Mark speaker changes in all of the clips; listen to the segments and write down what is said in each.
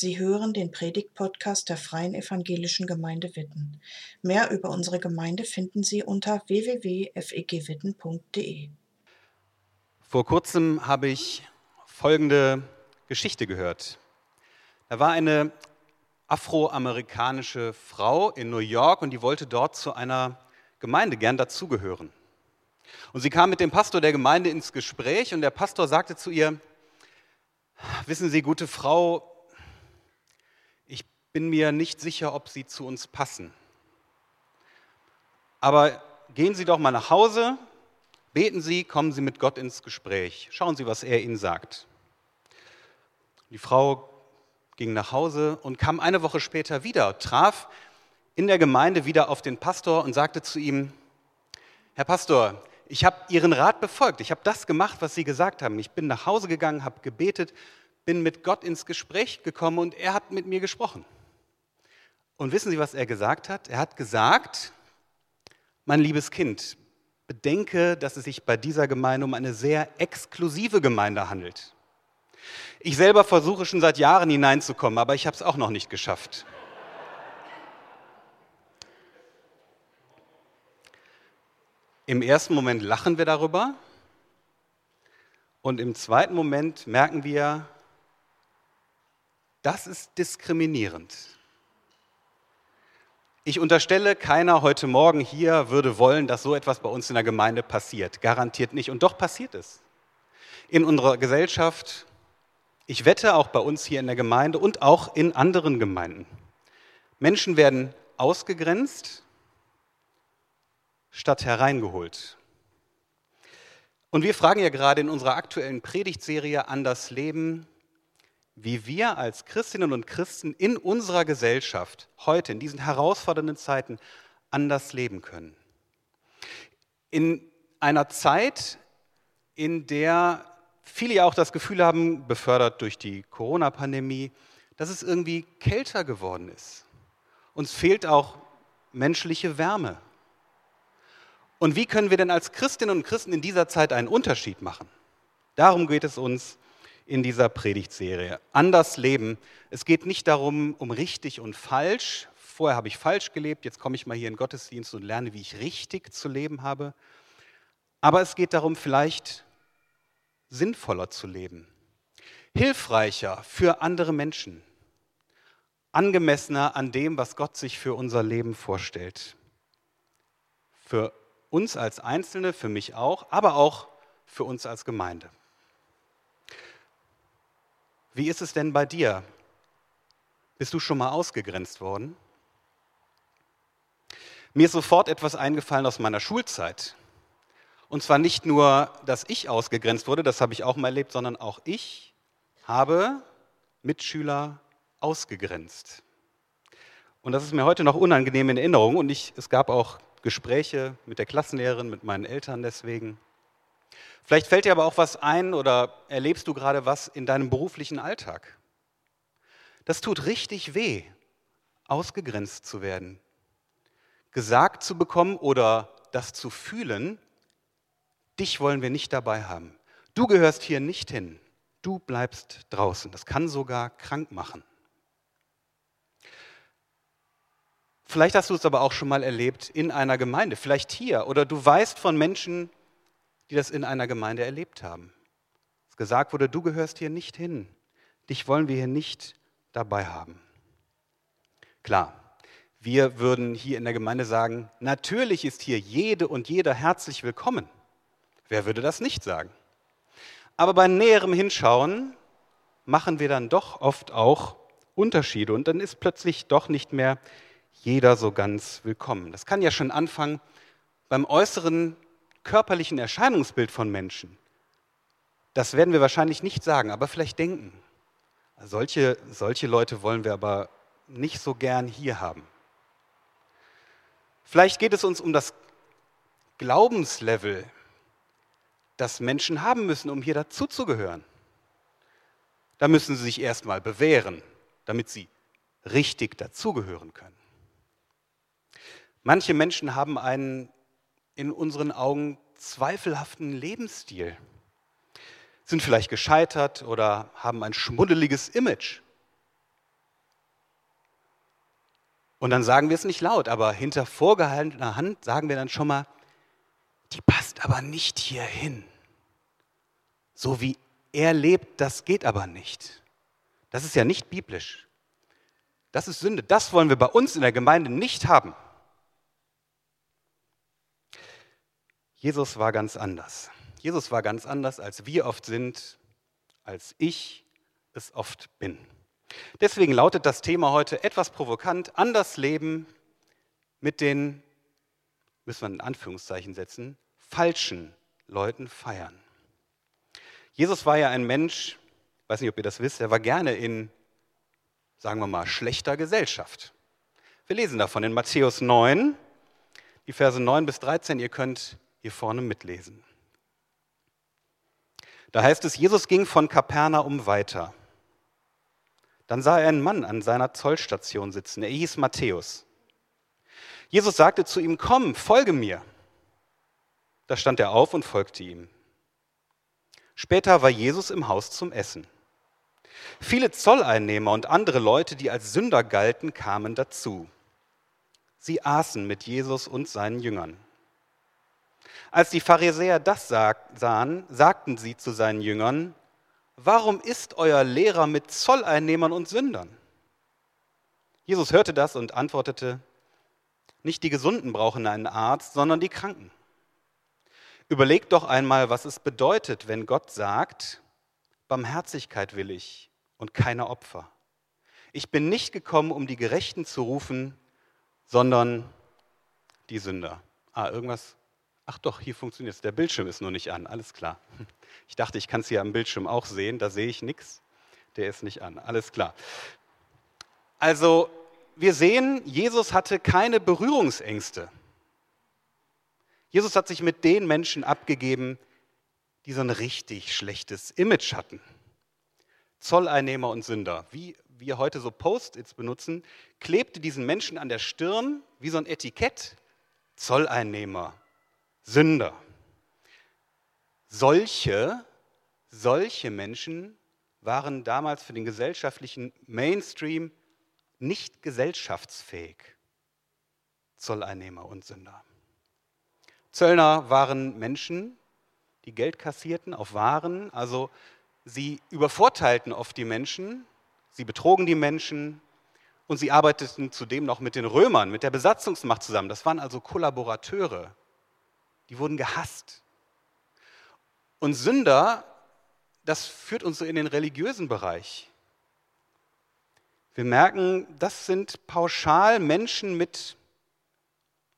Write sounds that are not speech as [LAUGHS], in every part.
Speaker 1: Sie hören den Predigt-Podcast der Freien Evangelischen Gemeinde Witten. Mehr über unsere Gemeinde finden Sie unter www.fegwitten.de.
Speaker 2: Vor kurzem habe ich folgende Geschichte gehört. Da war eine afroamerikanische Frau in New York und die wollte dort zu einer Gemeinde gern dazugehören. Und sie kam mit dem Pastor der Gemeinde ins Gespräch und der Pastor sagte zu ihr, wissen Sie, gute Frau, bin mir nicht sicher, ob Sie zu uns passen. Aber gehen Sie doch mal nach Hause, beten Sie, kommen Sie mit Gott ins Gespräch. Schauen Sie, was er Ihnen sagt. Die Frau ging nach Hause und kam eine Woche später wieder, traf in der Gemeinde wieder auf den Pastor und sagte zu ihm, Herr Pastor, ich habe Ihren Rat befolgt, ich habe das gemacht, was Sie gesagt haben. Ich bin nach Hause gegangen, habe gebetet, bin mit Gott ins Gespräch gekommen und er hat mit mir gesprochen. Und wissen Sie, was er gesagt hat? Er hat gesagt, mein liebes Kind, bedenke, dass es sich bei dieser Gemeinde um eine sehr exklusive Gemeinde handelt. Ich selber versuche schon seit Jahren hineinzukommen, aber ich habe es auch noch nicht geschafft. Im ersten Moment lachen wir darüber und im zweiten Moment merken wir, das ist diskriminierend. Ich unterstelle, keiner heute Morgen hier würde wollen, dass so etwas bei uns in der Gemeinde passiert. Garantiert nicht. Und doch passiert es. In unserer Gesellschaft, ich wette auch bei uns hier in der Gemeinde und auch in anderen Gemeinden. Menschen werden ausgegrenzt, statt hereingeholt. Und wir fragen ja gerade in unserer aktuellen Predigtserie an das Leben, wie wir als Christinnen und Christen in unserer Gesellschaft heute, in diesen herausfordernden Zeiten, anders leben können. In einer Zeit, in der viele ja auch das Gefühl haben, befördert durch die Corona-Pandemie, dass es irgendwie kälter geworden ist. Uns fehlt auch menschliche Wärme. Und wie können wir denn als Christinnen und Christen in dieser Zeit einen Unterschied machen? Darum geht es uns in dieser Predigtserie. Anders leben. Es geht nicht darum, um richtig und falsch. Vorher habe ich falsch gelebt, jetzt komme ich mal hier in Gottesdienst und lerne, wie ich richtig zu leben habe. Aber es geht darum, vielleicht sinnvoller zu leben, hilfreicher für andere Menschen, angemessener an dem, was Gott sich für unser Leben vorstellt. Für uns als Einzelne, für mich auch, aber auch für uns als Gemeinde. Wie ist es denn bei dir? Bist du schon mal ausgegrenzt worden? Mir ist sofort etwas eingefallen aus meiner Schulzeit. Und zwar nicht nur, dass ich ausgegrenzt wurde, das habe ich auch mal erlebt, sondern auch ich habe Mitschüler ausgegrenzt. Und das ist mir heute noch unangenehm in Erinnerung. Und ich, es gab auch Gespräche mit der Klassenlehrerin, mit meinen Eltern deswegen. Vielleicht fällt dir aber auch was ein oder erlebst du gerade was in deinem beruflichen Alltag. Das tut richtig weh, ausgegrenzt zu werden, gesagt zu bekommen oder das zu fühlen, dich wollen wir nicht dabei haben. Du gehörst hier nicht hin. Du bleibst draußen. Das kann sogar krank machen. Vielleicht hast du es aber auch schon mal erlebt in einer Gemeinde, vielleicht hier, oder du weißt von Menschen, die das in einer Gemeinde erlebt haben. Es gesagt wurde, du gehörst hier nicht hin, dich wollen wir hier nicht dabei haben. Klar, wir würden hier in der Gemeinde sagen, natürlich ist hier jede und jeder herzlich willkommen. Wer würde das nicht sagen? Aber bei näherem Hinschauen machen wir dann doch oft auch Unterschiede und dann ist plötzlich doch nicht mehr jeder so ganz willkommen. Das kann ja schon anfangen beim äußeren körperlichen Erscheinungsbild von Menschen. Das werden wir wahrscheinlich nicht sagen, aber vielleicht denken. Solche, solche Leute wollen wir aber nicht so gern hier haben. Vielleicht geht es uns um das Glaubenslevel, das Menschen haben müssen, um hier dazuzugehören. Da müssen sie sich erstmal bewähren, damit sie richtig dazugehören können. Manche Menschen haben einen in unseren Augen zweifelhaften Lebensstil, sind vielleicht gescheitert oder haben ein schmuddeliges Image. Und dann sagen wir es nicht laut, aber hinter vorgehaltener Hand sagen wir dann schon mal, die passt aber nicht hierhin. So wie er lebt, das geht aber nicht. Das ist ja nicht biblisch. Das ist Sünde. Das wollen wir bei uns in der Gemeinde nicht haben. Jesus war ganz anders. Jesus war ganz anders, als wir oft sind, als ich es oft bin. Deswegen lautet das Thema heute etwas provokant, anders leben mit den, müssen wir in Anführungszeichen setzen, falschen Leuten feiern. Jesus war ja ein Mensch, weiß nicht, ob ihr das wisst, er war gerne in, sagen wir mal, schlechter Gesellschaft. Wir lesen davon in Matthäus 9, die Verse 9 bis 13, ihr könnt hier vorne mitlesen. Da heißt es, Jesus ging von Kapernaum weiter. Dann sah er einen Mann an seiner Zollstation sitzen. Er hieß Matthäus. Jesus sagte zu ihm, komm, folge mir. Da stand er auf und folgte ihm. Später war Jesus im Haus zum Essen. Viele Zolleinnehmer und andere Leute, die als Sünder galten, kamen dazu. Sie aßen mit Jesus und seinen Jüngern. Als die Pharisäer das sahen, sagten sie zu seinen Jüngern, warum ist euer Lehrer mit Zolleinnehmern und Sündern? Jesus hörte das und antwortete, nicht die Gesunden brauchen einen Arzt, sondern die Kranken. Überlegt doch einmal, was es bedeutet, wenn Gott sagt, Barmherzigkeit will ich und keine Opfer. Ich bin nicht gekommen, um die Gerechten zu rufen, sondern die Sünder. Ah, irgendwas Ach doch, hier funktioniert es. Der Bildschirm ist nur nicht an. Alles klar. Ich dachte, ich kann es hier am Bildschirm auch sehen. Da sehe ich nichts. Der ist nicht an. Alles klar. Also, wir sehen, Jesus hatte keine Berührungsängste. Jesus hat sich mit den Menschen abgegeben, die so ein richtig schlechtes Image hatten. Zolleinnehmer und Sünder. Wie wir heute so Post-its benutzen, klebte diesen Menschen an der Stirn wie so ein Etikett. Zolleinnehmer, Sünder. Solche, solche Menschen waren damals für den gesellschaftlichen Mainstream nicht gesellschaftsfähig. Zolleinnehmer und Sünder. Zöllner waren Menschen, die Geld kassierten auf Waren, also sie übervorteilten oft die Menschen, sie betrogen die Menschen und sie arbeiteten zudem noch mit den Römern, mit der Besatzungsmacht zusammen. Das waren also Kollaborateure die wurden gehasst. Und Sünder, das führt uns so in den religiösen Bereich. Wir merken, das sind pauschal Menschen mit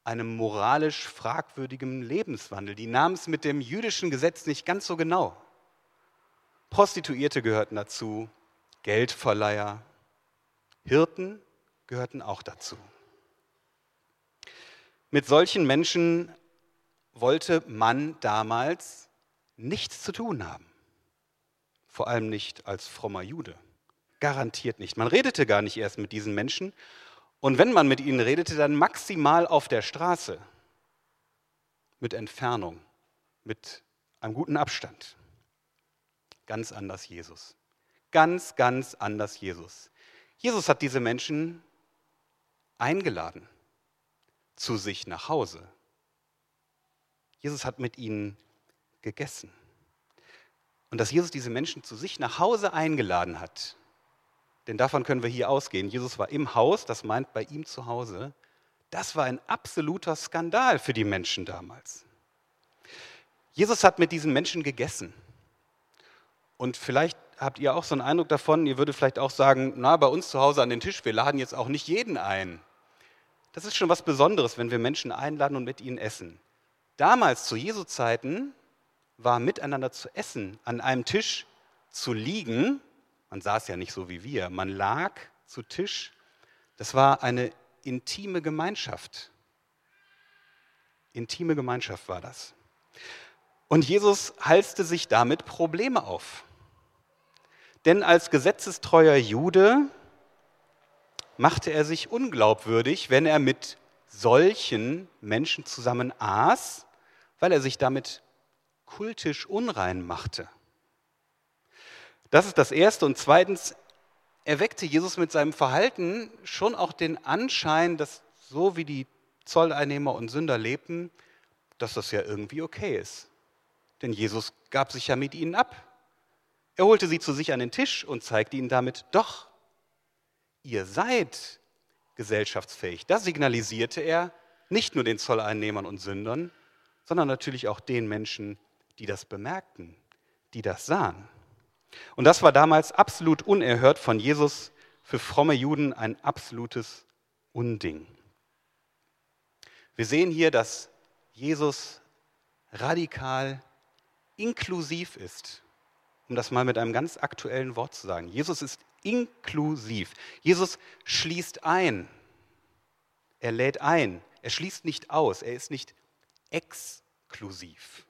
Speaker 2: einem moralisch fragwürdigen Lebenswandel. Die nahmen es mit dem jüdischen Gesetz nicht ganz so genau. Prostituierte gehörten dazu, Geldverleiher, Hirten gehörten auch dazu. Mit solchen Menschen wollte man damals nichts zu tun haben. Vor allem nicht als frommer Jude. Garantiert nicht. Man redete gar nicht erst mit diesen Menschen. Und wenn man mit ihnen redete, dann maximal auf der Straße. Mit Entfernung, mit einem guten Abstand. Ganz anders Jesus. Ganz, ganz anders Jesus. Jesus hat diese Menschen eingeladen zu sich nach Hause. Jesus hat mit ihnen gegessen. Und dass Jesus diese Menschen zu sich nach Hause eingeladen hat, denn davon können wir hier ausgehen. Jesus war im Haus, das meint bei ihm zu Hause. Das war ein absoluter Skandal für die Menschen damals. Jesus hat mit diesen Menschen gegessen. Und vielleicht habt ihr auch so einen Eindruck davon, ihr würdet vielleicht auch sagen, na, bei uns zu Hause an den Tisch, wir laden jetzt auch nicht jeden ein. Das ist schon was Besonderes, wenn wir Menschen einladen und mit ihnen essen. Damals zu Jesu Zeiten war miteinander zu essen, an einem Tisch zu liegen. Man saß ja nicht so wie wir, man lag zu Tisch. Das war eine intime Gemeinschaft. Intime Gemeinschaft war das. Und Jesus halste sich damit Probleme auf. Denn als gesetzestreuer Jude machte er sich unglaubwürdig, wenn er mit solchen Menschen zusammen aß weil er sich damit kultisch unrein machte. Das ist das Erste. Und zweitens, erweckte Jesus mit seinem Verhalten schon auch den Anschein, dass so wie die Zolleinnehmer und Sünder lebten, dass das ja irgendwie okay ist. Denn Jesus gab sich ja mit ihnen ab. Er holte sie zu sich an den Tisch und zeigte ihnen damit, doch, ihr seid gesellschaftsfähig. Das signalisierte er nicht nur den Zolleinnehmern und Sündern, sondern natürlich auch den Menschen, die das bemerkten, die das sahen. Und das war damals absolut unerhört von Jesus, für fromme Juden ein absolutes Unding. Wir sehen hier, dass Jesus radikal inklusiv ist, um das mal mit einem ganz aktuellen Wort zu sagen. Jesus ist inklusiv. Jesus schließt ein. Er lädt ein. Er schließt nicht aus. Er ist nicht exklusiv.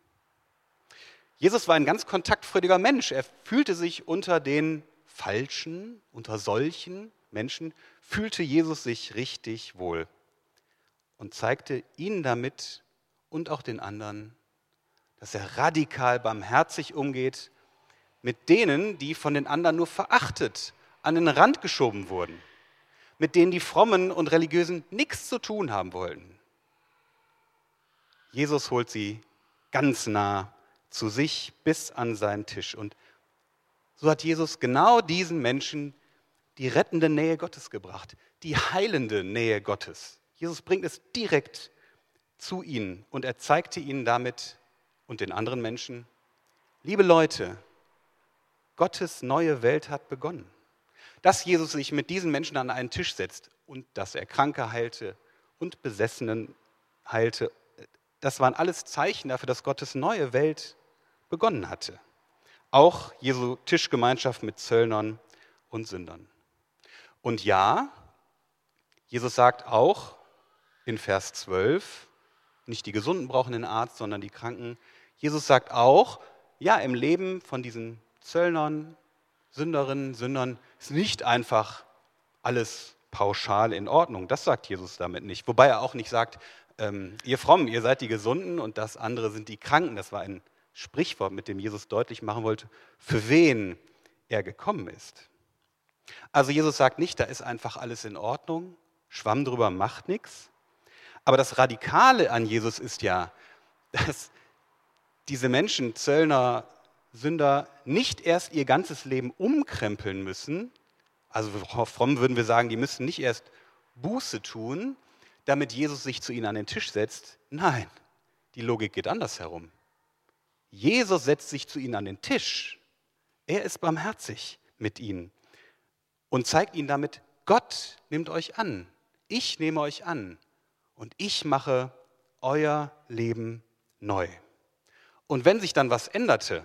Speaker 2: Jesus war ein ganz kontaktfreudiger Mensch. Er fühlte sich unter den Falschen, unter solchen Menschen, fühlte Jesus sich richtig wohl und zeigte ihnen damit und auch den anderen, dass er radikal barmherzig umgeht mit denen, die von den anderen nur verachtet, an den Rand geschoben wurden, mit denen die Frommen und Religiösen nichts zu tun haben wollten. Jesus holt sie ganz nah zu sich bis an seinen Tisch. Und so hat Jesus genau diesen Menschen die rettende Nähe Gottes gebracht, die heilende Nähe Gottes. Jesus bringt es direkt zu ihnen und er zeigte ihnen damit und den anderen Menschen, liebe Leute, Gottes neue Welt hat begonnen. Dass Jesus sich mit diesen Menschen an einen Tisch setzt und dass er Kranke heilte und Besessenen heilte, das waren alles Zeichen dafür, dass Gottes neue Welt begonnen hatte. Auch Jesu Tischgemeinschaft mit Zöllnern und Sündern. Und ja, Jesus sagt auch in Vers 12, nicht die Gesunden brauchen den Arzt, sondern die Kranken. Jesus sagt auch, ja, im Leben von diesen Zöllnern, Sünderinnen, Sündern ist nicht einfach alles pauschal in Ordnung. Das sagt Jesus damit nicht. Wobei er auch nicht sagt, ähm, ihr Frommen, ihr seid die Gesunden und das andere sind die Kranken. Das war ein Sprichwort, mit dem Jesus deutlich machen wollte, für wen er gekommen ist. Also Jesus sagt nicht, da ist einfach alles in Ordnung, Schwamm drüber macht nichts. Aber das Radikale an Jesus ist ja, [LAUGHS] dass diese Menschen, Zöllner, Sünder, nicht erst ihr ganzes Leben umkrempeln müssen. Also fromm würden wir sagen, die müssen nicht erst Buße tun, damit Jesus sich zu ihnen an den Tisch setzt. Nein, die Logik geht anders herum. Jesus setzt sich zu ihnen an den Tisch. Er ist barmherzig mit ihnen und zeigt ihnen damit, Gott nimmt euch an. Ich nehme euch an und ich mache euer Leben neu. Und wenn sich dann was änderte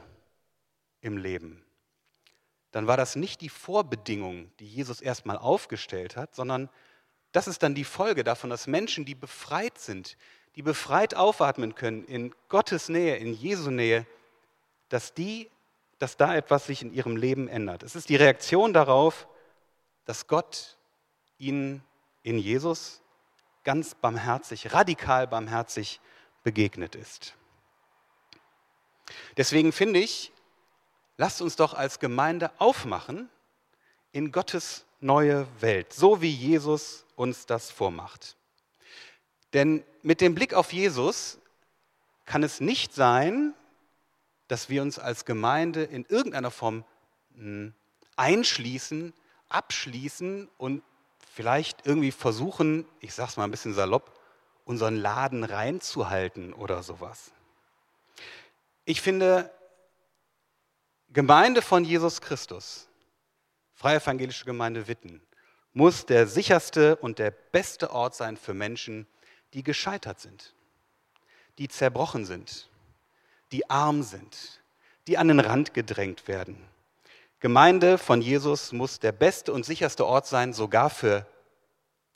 Speaker 2: im Leben, dann war das nicht die Vorbedingung, die Jesus erstmal aufgestellt hat, sondern das ist dann die Folge davon, dass Menschen, die befreit sind, die befreit aufatmen können in Gottes Nähe, in Jesu Nähe, dass die, dass da etwas sich in ihrem Leben ändert. Es ist die Reaktion darauf, dass Gott ihnen in Jesus ganz barmherzig, radikal barmherzig begegnet ist. Deswegen finde ich, lasst uns doch als Gemeinde aufmachen in Gottes neue Welt, so wie Jesus uns das vormacht. Denn mit dem Blick auf Jesus kann es nicht sein, dass wir uns als Gemeinde in irgendeiner Form hm, einschließen, abschließen und vielleicht irgendwie versuchen, ich sage es mal ein bisschen salopp, unseren Laden reinzuhalten oder sowas. Ich finde, Gemeinde von Jesus Christus, Freie Evangelische Gemeinde Witten, muss der sicherste und der beste Ort sein für Menschen, die gescheitert sind, die zerbrochen sind, die arm sind, die an den Rand gedrängt werden. Gemeinde von Jesus muss der beste und sicherste Ort sein, sogar für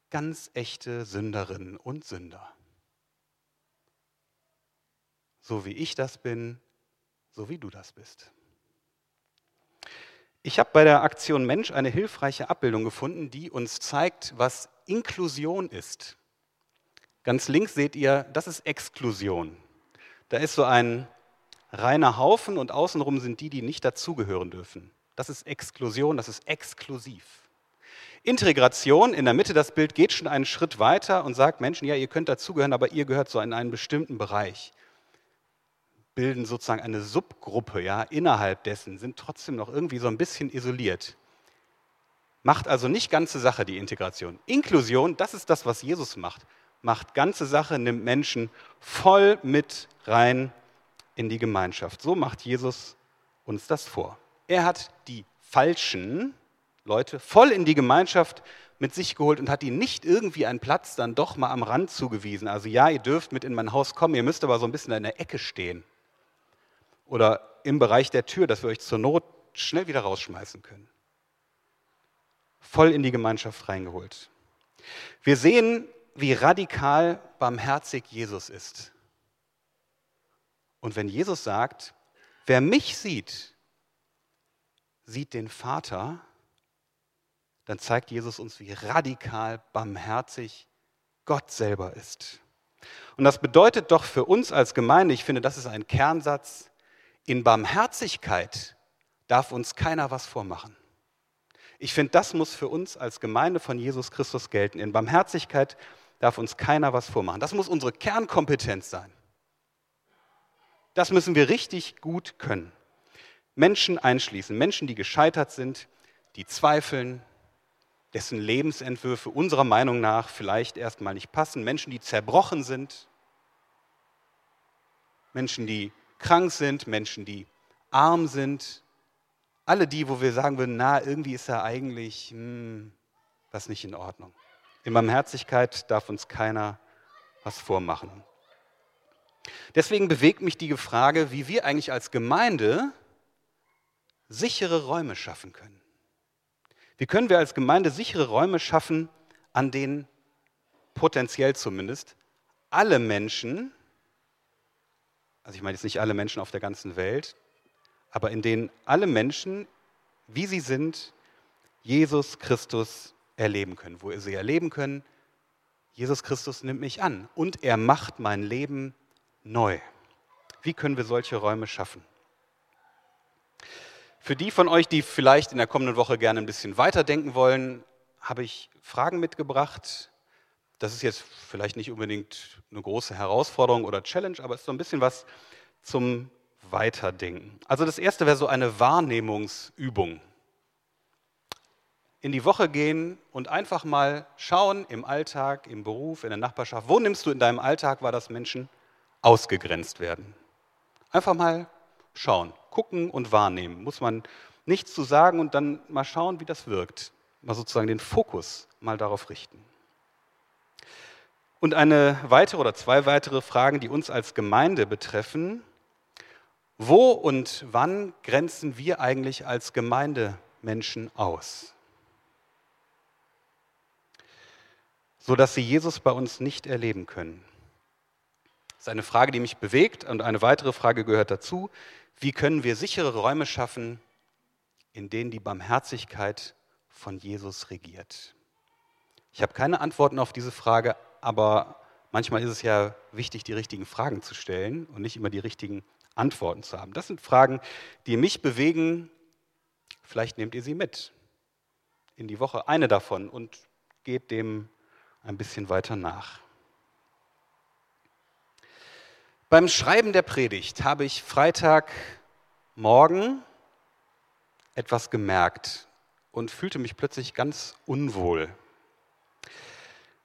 Speaker 2: ganz echte Sünderinnen und Sünder. So wie ich das bin, so wie du das bist. Ich habe bei der Aktion Mensch eine hilfreiche Abbildung gefunden, die uns zeigt, was Inklusion ist. Ganz links seht ihr, das ist Exklusion. Da ist so ein reiner Haufen und außenrum sind die, die nicht dazugehören dürfen. Das ist Exklusion, das ist exklusiv. Integration in der Mitte, das Bild geht schon einen Schritt weiter und sagt Menschen, ja, ihr könnt dazugehören, aber ihr gehört so in einen bestimmten Bereich. Bilden sozusagen eine Subgruppe, ja, innerhalb dessen, sind trotzdem noch irgendwie so ein bisschen isoliert. Macht also nicht ganze Sache die Integration. Inklusion, das ist das, was Jesus macht. Macht ganze Sache, nimmt Menschen voll mit rein in die Gemeinschaft. So macht Jesus uns das vor. Er hat die Falschen, Leute voll in die Gemeinschaft mit sich geholt und hat ihnen nicht irgendwie einen Platz dann doch mal am Rand zugewiesen. Also ja, ihr dürft mit in mein Haus kommen, ihr müsst aber so ein bisschen in der Ecke stehen. Oder im Bereich der Tür, dass wir euch zur Not schnell wieder rausschmeißen können. Voll in die Gemeinschaft reingeholt. Wir sehen, wie radikal barmherzig Jesus ist. Und wenn Jesus sagt, wer mich sieht, sieht den Vater, dann zeigt Jesus uns, wie radikal barmherzig Gott selber ist. Und das bedeutet doch für uns als Gemeinde, ich finde, das ist ein Kernsatz, in Barmherzigkeit darf uns keiner was vormachen. Ich finde, das muss für uns als Gemeinde von Jesus Christus gelten. In Barmherzigkeit darf uns keiner was vormachen. Das muss unsere Kernkompetenz sein. Das müssen wir richtig gut können. Menschen einschließen, Menschen, die gescheitert sind, die zweifeln, dessen Lebensentwürfe unserer Meinung nach vielleicht erstmal nicht passen, Menschen, die zerbrochen sind, Menschen, die krank sind, Menschen, die arm sind, alle die, wo wir sagen würden, na, irgendwie ist da eigentlich hm, was nicht in Ordnung. In Barmherzigkeit darf uns keiner was vormachen. Deswegen bewegt mich die Frage, wie wir eigentlich als Gemeinde sichere Räume schaffen können. Wie können wir als Gemeinde sichere Räume schaffen, an denen potenziell zumindest alle Menschen, also ich meine jetzt nicht alle Menschen auf der ganzen Welt, aber in denen alle Menschen, wie sie sind, Jesus Christus erleben können, wo sie erleben können, Jesus Christus nimmt mich an und er macht mein Leben neu. Wie können wir solche Räume schaffen? Für die von euch, die vielleicht in der kommenden Woche gerne ein bisschen weiterdenken wollen, habe ich Fragen mitgebracht. Das ist jetzt vielleicht nicht unbedingt eine große Herausforderung oder Challenge, aber es ist so ein bisschen was zum Weiterdenken. Also das erste wäre so eine Wahrnehmungsübung. In die Woche gehen und einfach mal schauen im Alltag, im Beruf, in der Nachbarschaft, wo nimmst du in deinem Alltag wahr, dass Menschen ausgegrenzt werden? Einfach mal schauen, gucken und wahrnehmen. Muss man nichts zu sagen und dann mal schauen, wie das wirkt. Mal sozusagen den Fokus mal darauf richten. Und eine weitere oder zwei weitere Fragen, die uns als Gemeinde betreffen. Wo und wann grenzen wir eigentlich als Gemeindemenschen aus? Sodass sie Jesus bei uns nicht erleben können. Das ist eine Frage, die mich bewegt und eine weitere Frage gehört dazu. Wie können wir sichere Räume schaffen, in denen die Barmherzigkeit von Jesus regiert? Ich habe keine Antworten auf diese Frage, aber manchmal ist es ja wichtig, die richtigen Fragen zu stellen und nicht immer die richtigen Antworten zu haben. Das sind Fragen, die mich bewegen. Vielleicht nehmt ihr sie mit in die Woche, eine davon, und geht dem ein bisschen weiter nach. Beim Schreiben der Predigt habe ich Freitagmorgen etwas gemerkt und fühlte mich plötzlich ganz unwohl.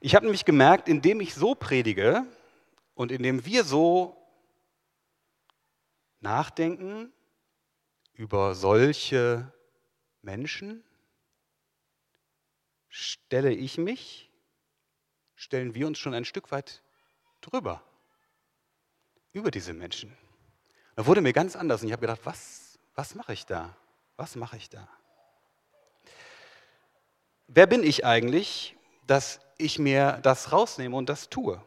Speaker 2: Ich habe nämlich gemerkt, indem ich so predige und indem wir so nachdenken über solche Menschen, stelle ich mich, stellen wir uns schon ein Stück weit drüber über diese Menschen. Da wurde mir ganz anders und ich habe gedacht, was, was mache ich da? Was mache ich da? Wer bin ich eigentlich, dass ich mir das rausnehme und das tue?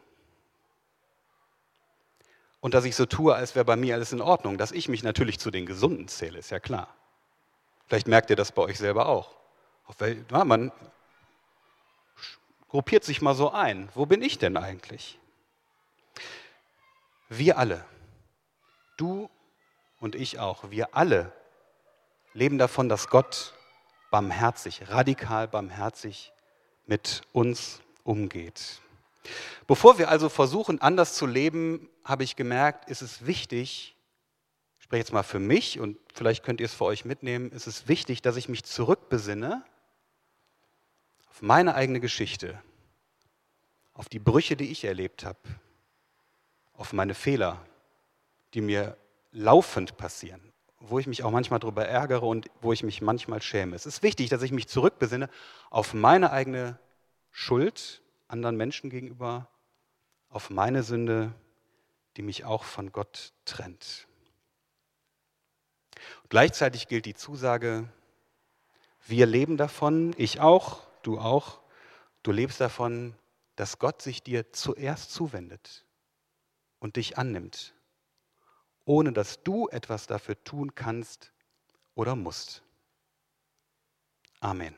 Speaker 2: Und dass ich so tue, als wäre bei mir alles in Ordnung. Dass ich mich natürlich zu den Gesunden zähle, ist ja klar. Vielleicht merkt ihr das bei euch selber auch. Man gruppiert sich mal so ein. Wo bin ich denn eigentlich? Wir alle, du und ich auch, wir alle leben davon, dass Gott barmherzig, radikal barmherzig mit uns umgeht. Bevor wir also versuchen, anders zu leben, habe ich gemerkt, ist es wichtig, ich spreche jetzt mal für mich und vielleicht könnt ihr es für euch mitnehmen, ist es wichtig, dass ich mich zurückbesinne auf meine eigene Geschichte, auf die Brüche, die ich erlebt habe, auf meine Fehler, die mir laufend passieren, wo ich mich auch manchmal darüber ärgere und wo ich mich manchmal schäme. Es ist wichtig, dass ich mich zurückbesinne auf meine eigene Schuld anderen Menschen gegenüber, auf meine Sünde, die mich auch von Gott trennt. Und gleichzeitig gilt die Zusage, wir leben davon, ich auch, du auch, du lebst davon, dass Gott sich dir zuerst zuwendet und dich annimmt, ohne dass du etwas dafür tun kannst oder musst. Amen.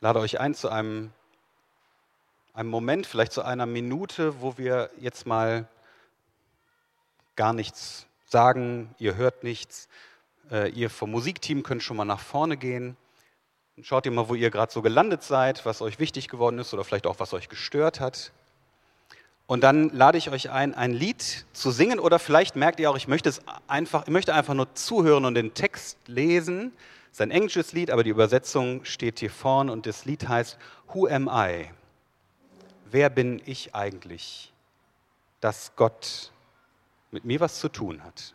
Speaker 2: lade euch ein zu einem, einem Moment, vielleicht zu einer Minute, wo wir jetzt mal gar nichts sagen, ihr hört nichts. Äh, ihr vom Musikteam könnt schon mal nach vorne gehen. Schaut ihr mal, wo ihr gerade so gelandet seid, was euch wichtig geworden ist oder vielleicht auch was euch gestört hat. Und dann lade ich euch ein, ein Lied zu singen oder vielleicht merkt ihr auch, ich möchte, es einfach, ich möchte einfach nur zuhören und den Text lesen. Es ist ein englisches Lied, aber die Übersetzung steht hier vorne und das Lied heißt Who am I? Wer bin ich eigentlich, dass Gott mit mir was zu tun hat?